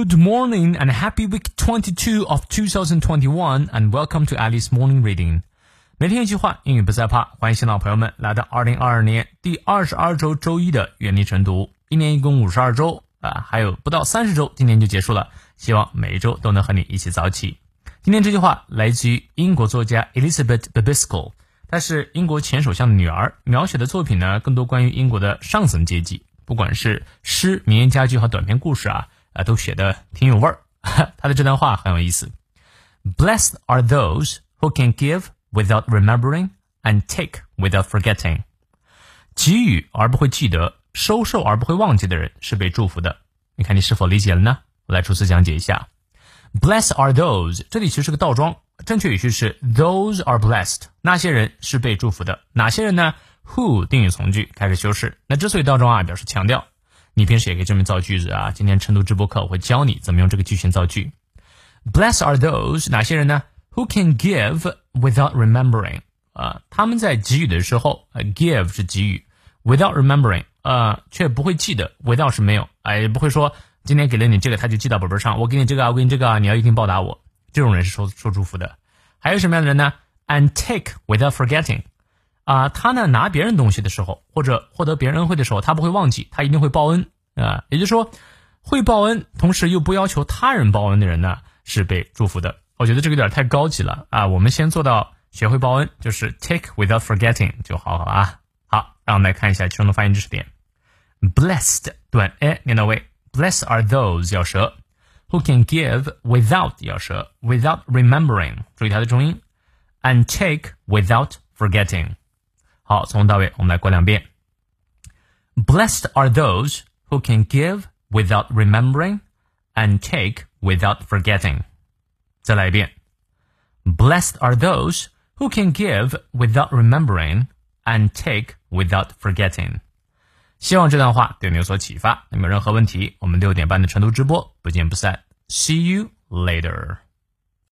Good morning and happy week 22 of 2021 and welcome to Alice Morning Reading. 每天一句话，英语不再怕。欢迎新老朋友们来到2022年第二十二周周一的原力晨读。一年一共五十二周啊，还有不到三十周，今年就结束了。希望每一周都能和你一起早起。今天这句话来自于英国作家 Elizabeth Babisco，她是英国前首相的女儿，描写的作品呢更多关于英国的上层阶级，不管是诗、名言佳句和短篇故事啊。啊，都写的挺有味儿。他的这段话很有意思。Blessed are those who can give without remembering and take without forgetting。给予而不会记得，收受而不会忘记的人是被祝福的。你看你是否理解了呢？我来逐词讲解一下。Blessed are those，这里其实是个倒装，正确语序是 Those are blessed，那些人是被祝福的。哪些人呢？Who 定语从句开始修饰。那之所以倒装啊，表示强调。你平时也可以这么造句子啊。今天晨读直播课我会教你怎么用这个句型造句。Blessed are those 哪些人呢？Who can give without remembering 啊？他们在给予的时候，give 是给予，without remembering 啊，却不会记得。without 是没有，哎，不会说今天给了你这个，他就记到本本上。我给你这个，我给你这个，你要一定报答我。这种人是受受祝福的。还有什么样的人呢？And take without forgetting。啊，他呢拿别人东西的时候，或者获得别人恩惠的时候，他不会忘记，他一定会报恩啊。也就是说，会报恩，同时又不要求他人报恩的人呢，是被祝福的。我觉得这个有点太高级了啊。我们先做到学会报恩，就是 take without forgetting 就好好了啊。好，让我们来看一下其中的发音知识点。Blessed 短 a 念到位，Bless are those 咬舌，who can give without 咬舌，without remembering 注意它的重音，and take without forgetting。好，从头到尾我们来过两遍。Blessed are those who can give without remembering and take without forgetting. 再来一遍。Blessed are those who can give without remembering and take without forgetting. 希望这段话对你有所启发。有没有任何问题？我们六点半的晨读直播不见不散。See you later.